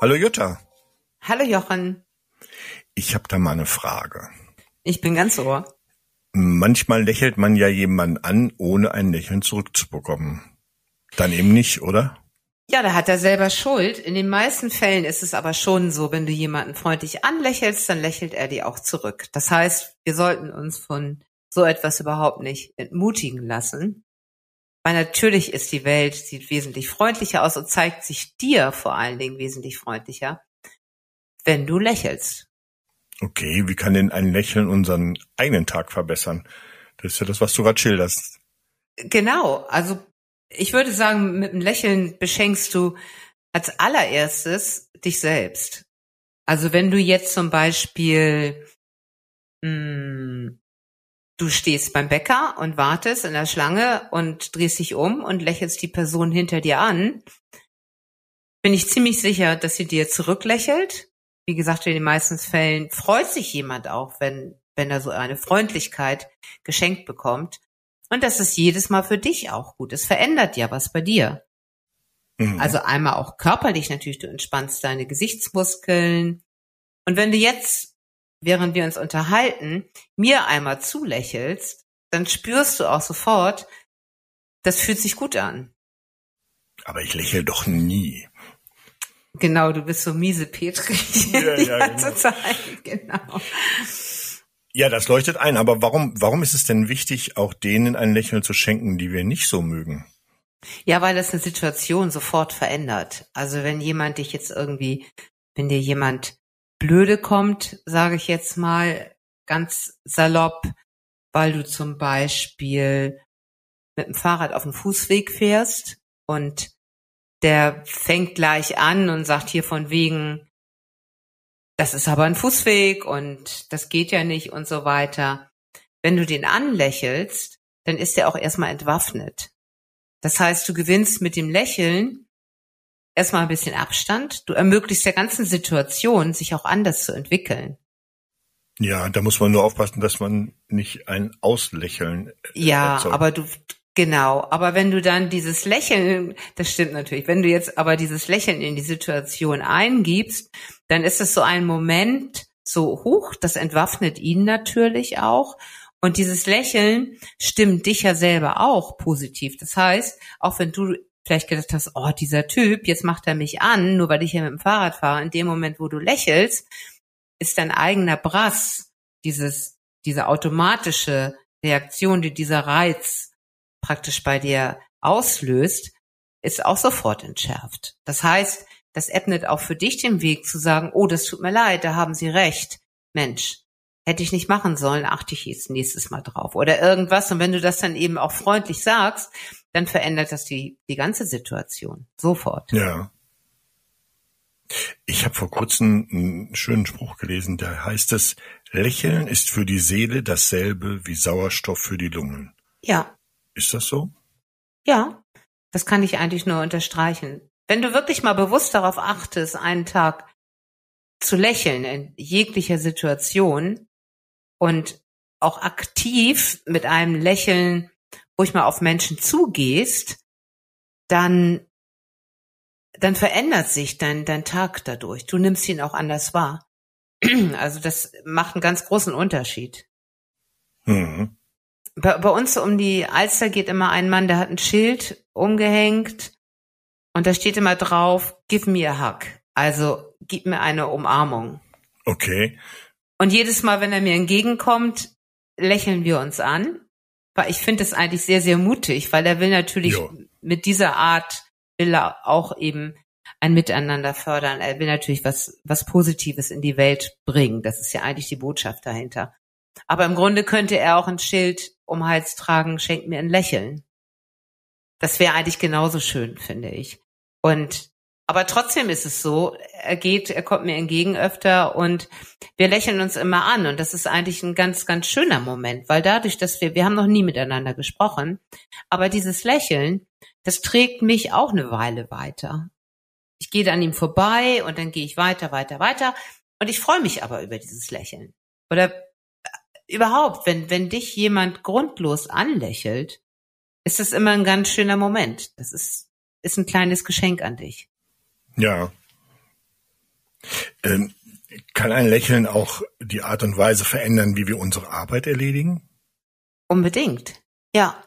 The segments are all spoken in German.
Hallo Jutta. Hallo Jochen. Ich habe da mal eine Frage. Ich bin ganz ohr. Manchmal lächelt man ja jemanden an, ohne ein Lächeln zurückzubekommen. Dann eben nicht, oder? Ja, da hat er selber Schuld. In den meisten Fällen ist es aber schon so, wenn du jemanden freundlich anlächelst, dann lächelt er dir auch zurück. Das heißt, wir sollten uns von so etwas überhaupt nicht entmutigen lassen. Weil natürlich ist die Welt, sieht wesentlich freundlicher aus und zeigt sich dir vor allen Dingen wesentlich freundlicher, wenn du lächelst. Okay, wie kann denn ein Lächeln unseren eigenen Tag verbessern? Das ist ja das, was du gerade schilderst. Genau, also ich würde sagen, mit einem Lächeln beschenkst du als allererstes dich selbst. Also wenn du jetzt zum Beispiel, mh, hm, du stehst beim Bäcker und wartest in der Schlange und drehst dich um und lächelst die Person hinter dir an, bin ich ziemlich sicher, dass sie dir zurücklächelt. Wie gesagt, in den meisten Fällen freut sich jemand auch, wenn, wenn er so eine Freundlichkeit geschenkt bekommt. Und das ist jedes Mal für dich auch gut. Es verändert ja was bei dir. Mhm. Also einmal auch körperlich natürlich, du entspannst deine Gesichtsmuskeln. Und wenn du jetzt, während wir uns unterhalten, mir einmal zulächelst, dann spürst du auch sofort, das fühlt sich gut an. Aber ich lächle doch nie. Genau, du bist so miese Petri ja, die ja, ganze genau. Zeit. Genau. Ja, das leuchtet ein. Aber warum, warum ist es denn wichtig, auch denen ein Lächeln zu schenken, die wir nicht so mögen? Ja, weil das eine Situation sofort verändert. Also wenn jemand dich jetzt irgendwie, wenn dir jemand blöde kommt, sage ich jetzt mal ganz salopp, weil du zum Beispiel mit dem Fahrrad auf dem Fußweg fährst und der fängt gleich an und sagt hier von wegen, das ist aber ein Fußweg und das geht ja nicht und so weiter. Wenn du den anlächelst, dann ist er auch erstmal entwaffnet. Das heißt, du gewinnst mit dem Lächeln erstmal ein bisschen Abstand. Du ermöglichst der ganzen Situation, sich auch anders zu entwickeln. Ja, da muss man nur aufpassen, dass man nicht ein Auslächeln. Ja, erzeugt. aber du, Genau, aber wenn du dann dieses Lächeln, das stimmt natürlich, wenn du jetzt aber dieses Lächeln in die Situation eingibst, dann ist es so ein Moment so hoch, das entwaffnet ihn natürlich auch. Und dieses Lächeln stimmt dich ja selber auch positiv. Das heißt, auch wenn du vielleicht gedacht hast, oh, dieser Typ, jetzt macht er mich an, nur weil ich hier mit dem Fahrrad fahre, in dem Moment, wo du lächelst, ist dein eigener Brass, dieses, diese automatische Reaktion, die dieser Reiz praktisch bei dir auslöst, ist auch sofort entschärft. Das heißt, das ebnet auch für dich den Weg zu sagen, oh, das tut mir leid, da haben Sie recht. Mensch, hätte ich nicht machen sollen, achte ich jetzt nächstes Mal drauf oder irgendwas. Und wenn du das dann eben auch freundlich sagst, dann verändert das die, die ganze Situation sofort. Ja. Ich habe vor kurzem einen schönen Spruch gelesen, da heißt es, Lächeln ist für die Seele dasselbe wie Sauerstoff für die Lungen. Ja. Ist das so? Ja, das kann ich eigentlich nur unterstreichen. Wenn du wirklich mal bewusst darauf achtest, einen Tag zu lächeln in jeglicher Situation und auch aktiv mit einem Lächeln ruhig mal auf Menschen zugehst, dann, dann verändert sich dein, dein Tag dadurch. Du nimmst ihn auch anders wahr. Also das macht einen ganz großen Unterschied. Mhm. Bei, bei uns um die Alster geht immer ein Mann, der hat ein Schild umgehängt und da steht immer drauf, give me a hug. Also gib mir eine Umarmung. Okay. Und jedes Mal, wenn er mir entgegenkommt, lächeln wir uns an. Weil ich finde es eigentlich sehr, sehr mutig, weil er will natürlich jo. mit dieser Art will er auch eben ein Miteinander fördern. Er will natürlich was, was Positives in die Welt bringen. Das ist ja eigentlich die Botschaft dahinter. Aber im Grunde könnte er auch ein Schild um Hals tragen, schenkt mir ein Lächeln. Das wäre eigentlich genauso schön, finde ich. Und aber trotzdem ist es so, er geht, er kommt mir entgegen öfter und wir lächeln uns immer an. Und das ist eigentlich ein ganz, ganz schöner Moment, weil dadurch, dass wir, wir haben noch nie miteinander gesprochen, aber dieses Lächeln, das trägt mich auch eine Weile weiter. Ich gehe an ihm vorbei und dann gehe ich weiter, weiter, weiter. Und ich freue mich aber über dieses Lächeln. Oder überhaupt, wenn, wenn dich jemand grundlos anlächelt, ist das immer ein ganz schöner Moment. Das ist, ist ein kleines Geschenk an dich. Ja. Ähm, kann ein Lächeln auch die Art und Weise verändern, wie wir unsere Arbeit erledigen? Unbedingt. Ja.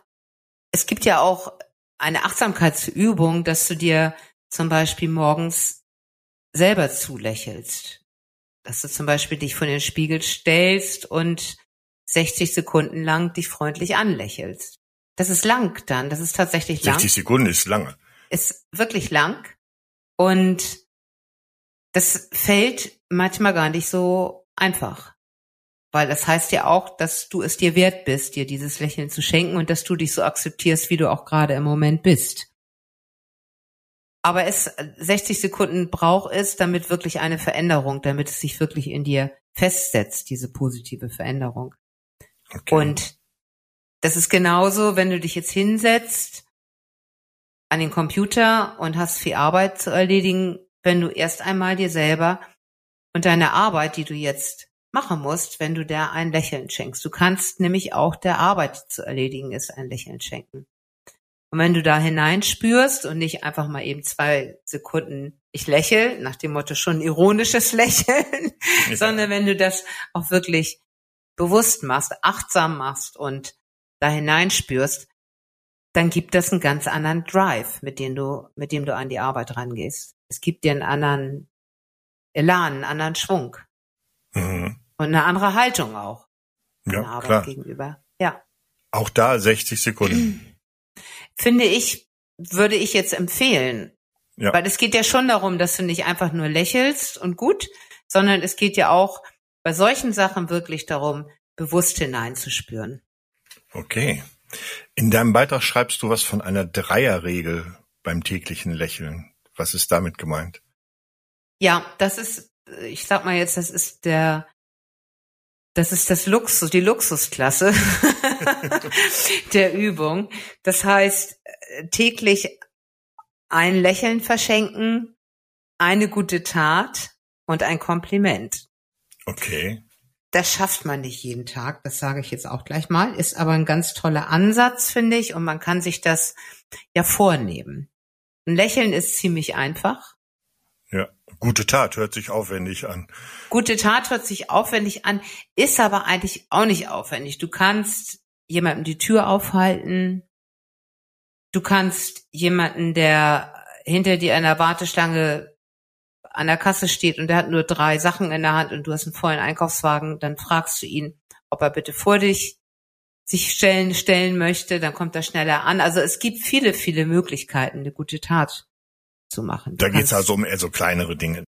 Es gibt ja auch eine Achtsamkeitsübung, dass du dir zum Beispiel morgens selber zulächelst. Dass du zum Beispiel dich vor den Spiegel stellst und 60 Sekunden lang dich freundlich anlächelst. Das ist lang dann, das ist tatsächlich lang. 60 Sekunden ist lange. Ist wirklich lang. Und das fällt manchmal gar nicht so einfach. Weil das heißt ja auch, dass du es dir wert bist, dir dieses Lächeln zu schenken und dass du dich so akzeptierst, wie du auch gerade im Moment bist. Aber es 60 Sekunden braucht es, damit wirklich eine Veränderung, damit es sich wirklich in dir festsetzt, diese positive Veränderung. Okay. Und das ist genauso, wenn du dich jetzt hinsetzt an den Computer und hast viel Arbeit zu erledigen, wenn du erst einmal dir selber und deine Arbeit, die du jetzt machen musst, wenn du der ein Lächeln schenkst. Du kannst nämlich auch der Arbeit zu erledigen ist ein Lächeln schenken. Und wenn du da hineinspürst und nicht einfach mal eben zwei Sekunden ich lächel, nach dem Motto schon ironisches Lächeln, ja. sondern wenn du das auch wirklich bewusst machst, achtsam machst und da hineinspürst, dann gibt das einen ganz anderen Drive, mit dem du, mit dem du an die Arbeit rangehst. Es gibt dir einen anderen Elan, einen anderen Schwung. Mhm. Und eine andere Haltung auch. Ja, Arbeit klar. gegenüber. Ja. Auch da 60 Sekunden. Finde ich, würde ich jetzt empfehlen. Ja. Weil es geht ja schon darum, dass du nicht einfach nur lächelst und gut, sondern es geht ja auch bei solchen Sachen wirklich darum, bewusst hineinzuspüren. Okay. In deinem Beitrag schreibst du was von einer Dreierregel beim täglichen Lächeln. Was ist damit gemeint? Ja, das ist, ich sag mal jetzt, das ist der, das ist das Luxus, die Luxusklasse der Übung. Das heißt, täglich ein Lächeln verschenken, eine gute Tat und ein Kompliment. Okay. Das schafft man nicht jeden Tag, das sage ich jetzt auch gleich mal, ist aber ein ganz toller Ansatz, finde ich, und man kann sich das ja vornehmen. Ein Lächeln ist ziemlich einfach. Ja, gute Tat hört sich aufwendig an. Gute Tat hört sich aufwendig an, ist aber eigentlich auch nicht aufwendig. Du kannst jemandem die Tür aufhalten. Du kannst jemanden, der hinter dir in der Warteschlange an der Kasse steht und der hat nur drei Sachen in der Hand und du hast einen vollen Einkaufswagen, dann fragst du ihn, ob er bitte vor dich sich stellen, stellen möchte, dann kommt er schneller an. Also es gibt viele, viele Möglichkeiten, eine gute Tat zu machen. Du da geht's also um eher so kleinere Dinge.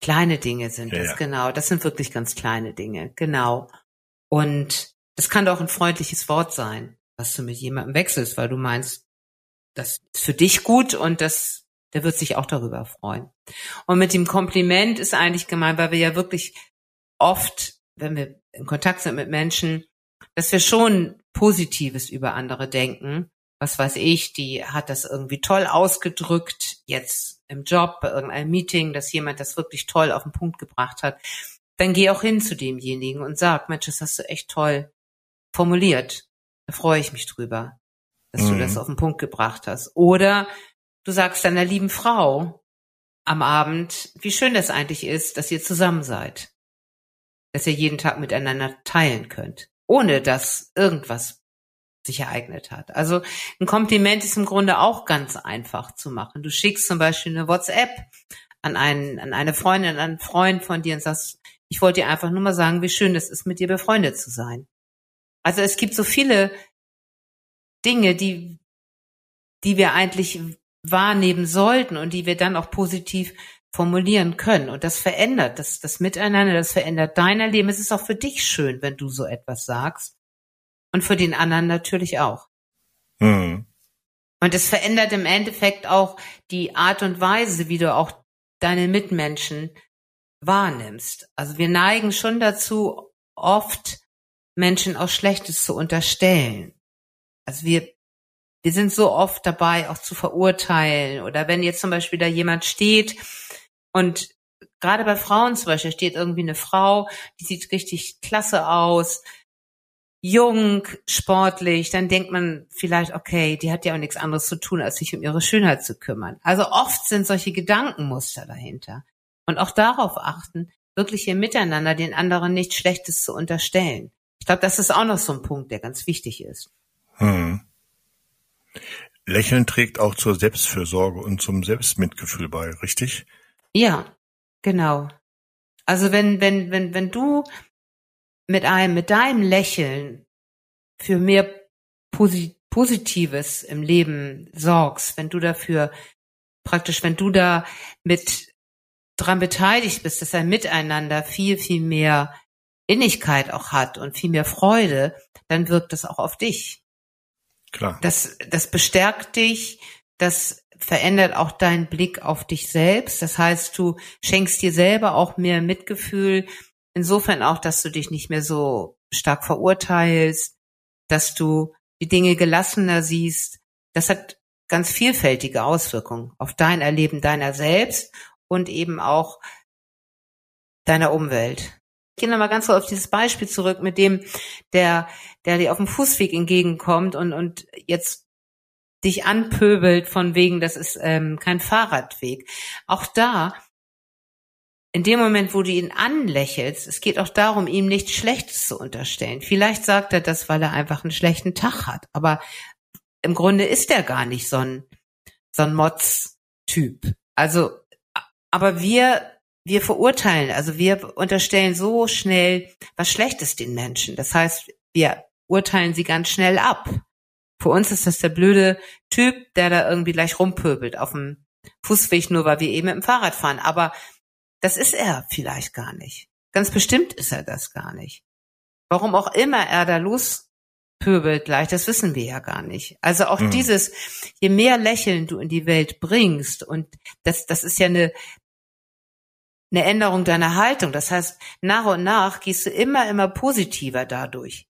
Kleine Dinge sind ja, das, ja. genau. Das sind wirklich ganz kleine Dinge, genau. Und das kann doch ein freundliches Wort sein, was du mit jemandem wechselst, weil du meinst, das ist für dich gut und das, der wird sich auch darüber freuen. Und mit dem Kompliment ist eigentlich gemeint, weil wir ja wirklich oft, wenn wir in Kontakt sind mit Menschen, dass wir schon Positives über andere denken. Was weiß ich, die hat das irgendwie toll ausgedrückt, jetzt im Job, bei irgendeinem Meeting, dass jemand das wirklich toll auf den Punkt gebracht hat. Dann geh auch hin zu demjenigen und sag, Mensch, das hast du echt toll formuliert. Da freue ich mich drüber, dass mhm. du das auf den Punkt gebracht hast. Oder du sagst deiner lieben Frau am Abend, wie schön das eigentlich ist, dass ihr zusammen seid. Dass ihr jeden Tag miteinander teilen könnt ohne dass irgendwas sich ereignet hat. Also ein Kompliment ist im Grunde auch ganz einfach zu machen. Du schickst zum Beispiel eine WhatsApp an einen, an eine Freundin, an einen Freund von dir und sagst, ich wollte dir einfach nur mal sagen, wie schön es ist, mit dir befreundet zu sein. Also es gibt so viele Dinge, die, die wir eigentlich wahrnehmen sollten und die wir dann auch positiv formulieren können. Und das verändert, das, das Miteinander, das verändert deiner Leben. Es ist auch für dich schön, wenn du so etwas sagst. Und für den anderen natürlich auch. Mhm. Und es verändert im Endeffekt auch die Art und Weise, wie du auch deine Mitmenschen wahrnimmst. Also wir neigen schon dazu, oft Menschen auch Schlechtes zu unterstellen. Also wir, wir sind so oft dabei, auch zu verurteilen. Oder wenn jetzt zum Beispiel da jemand steht und gerade bei Frauen zum Beispiel steht irgendwie eine Frau, die sieht richtig klasse aus, jung, sportlich, dann denkt man vielleicht, okay, die hat ja auch nichts anderes zu tun, als sich um ihre Schönheit zu kümmern. Also oft sind solche Gedankenmuster dahinter. Und auch darauf achten, wirklich im Miteinander den anderen nichts Schlechtes zu unterstellen. Ich glaube, das ist auch noch so ein Punkt, der ganz wichtig ist. Hm. Lächeln trägt auch zur Selbstfürsorge und zum Selbstmitgefühl bei, richtig? Ja, genau. Also wenn, wenn, wenn, wenn du mit einem, mit deinem Lächeln für mehr Posi Positives im Leben sorgst, wenn du dafür praktisch, wenn du da mit dran beteiligt bist, dass ein Miteinander viel, viel mehr Innigkeit auch hat und viel mehr Freude, dann wirkt das auch auf dich. Klar. Das, das bestärkt dich, das verändert auch deinen Blick auf dich selbst. Das heißt, du schenkst dir selber auch mehr Mitgefühl, insofern auch, dass du dich nicht mehr so stark verurteilst, dass du die Dinge gelassener siehst. Das hat ganz vielfältige Auswirkungen auf dein Erleben deiner selbst und eben auch deiner Umwelt. Ich gehe nochmal ganz so auf dieses Beispiel zurück mit dem, der, der dir auf dem Fußweg entgegenkommt und, und jetzt dich anpöbelt von wegen, das ist ähm, kein Fahrradweg. Auch da in dem Moment, wo du ihn anlächelst, es geht auch darum, ihm nichts Schlechtes zu unterstellen. Vielleicht sagt er das, weil er einfach einen schlechten Tag hat. Aber im Grunde ist er gar nicht so ein, so ein Mods-Typ. Also, aber wir, wir verurteilen, also wir unterstellen so schnell was Schlechtes den Menschen. Das heißt, wir urteilen sie ganz schnell ab. Für uns ist das der blöde Typ, der da irgendwie gleich rumpöbelt auf dem Fußweg, nur weil wir eben mit dem Fahrrad fahren. Aber das ist er vielleicht gar nicht. Ganz bestimmt ist er das gar nicht. Warum auch immer er da lospöbelt gleich, das wissen wir ja gar nicht. Also auch mhm. dieses, je mehr Lächeln du in die Welt bringst, und das, das ist ja eine, eine Änderung deiner Haltung. Das heißt, nach und nach gehst du immer, immer positiver dadurch.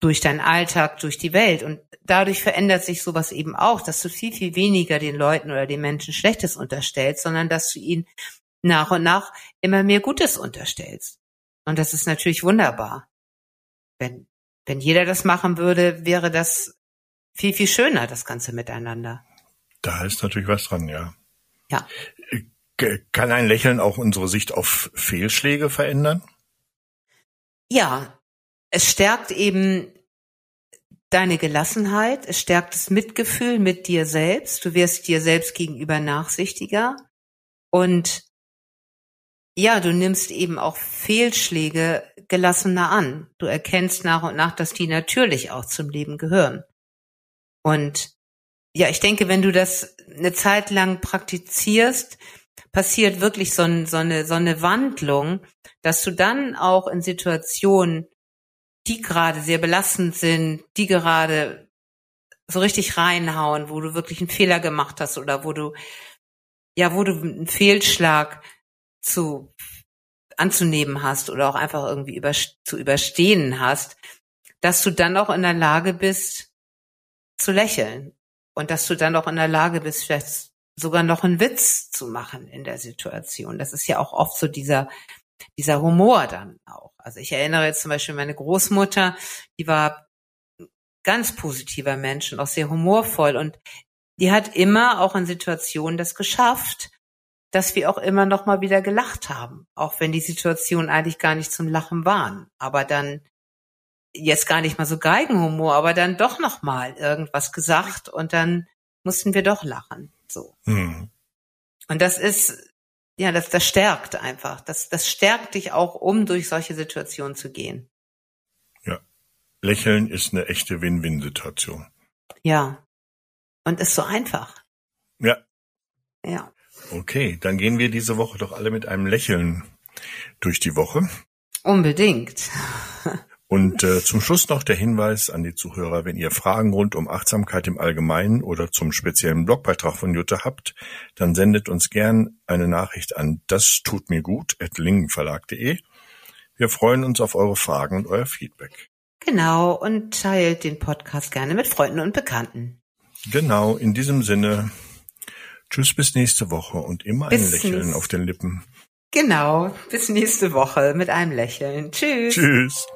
Durch deinen Alltag, durch die Welt. Und dadurch verändert sich sowas eben auch, dass du viel, viel weniger den Leuten oder den Menschen Schlechtes unterstellst, sondern dass du ihnen nach und nach immer mehr Gutes unterstellst. Und das ist natürlich wunderbar. Wenn, wenn jeder das machen würde, wäre das viel, viel schöner, das ganze Miteinander. Da ist natürlich was dran, ja. Ja. Kann ein Lächeln auch unsere Sicht auf Fehlschläge verändern? Ja, es stärkt eben deine Gelassenheit, es stärkt das Mitgefühl mit dir selbst, du wirst dir selbst gegenüber nachsichtiger und ja, du nimmst eben auch Fehlschläge gelassener an. Du erkennst nach und nach, dass die natürlich auch zum Leben gehören. Und ja, ich denke, wenn du das eine Zeit lang praktizierst, passiert wirklich so, ein, so, eine, so eine Wandlung, dass du dann auch in Situationen, die gerade sehr belastend sind, die gerade so richtig reinhauen, wo du wirklich einen Fehler gemacht hast oder wo du, ja, wo du einen Fehlschlag zu anzunehmen hast oder auch einfach irgendwie über, zu überstehen hast, dass du dann auch in der Lage bist zu lächeln und dass du dann auch in der Lage bist, vielleicht sogar noch einen Witz zu machen in der Situation. Das ist ja auch oft so dieser, dieser Humor dann auch. Also ich erinnere jetzt zum Beispiel meine Großmutter, die war ganz positiver Mensch und auch sehr humorvoll und die hat immer auch in Situationen das geschafft, dass wir auch immer noch mal wieder gelacht haben, auch wenn die Situationen eigentlich gar nicht zum Lachen waren, aber dann jetzt gar nicht mal so Geigenhumor, aber dann doch noch mal irgendwas gesagt und dann mussten wir doch lachen, so. Mhm. Und das ist ja, das das stärkt einfach, das das stärkt dich auch, um durch solche Situationen zu gehen. Ja. Lächeln ist eine echte Win-Win-Situation. Ja. Und ist so einfach. Ja. Ja. Okay, dann gehen wir diese Woche doch alle mit einem Lächeln durch die Woche. Unbedingt. Und äh, zum Schluss noch der Hinweis an die Zuhörer, wenn ihr Fragen rund um Achtsamkeit im Allgemeinen oder zum speziellen Blogbeitrag von Jutta habt, dann sendet uns gern eine Nachricht an das tut mir gut at lingenverlag.de. Wir freuen uns auf eure Fragen und euer Feedback. Genau, und teilt den Podcast gerne mit Freunden und Bekannten. Genau, in diesem Sinne. Tschüss bis nächste Woche und immer bis ein Lächeln auf den Lippen. Genau, bis nächste Woche mit einem Lächeln. Tschüss. Tschüss.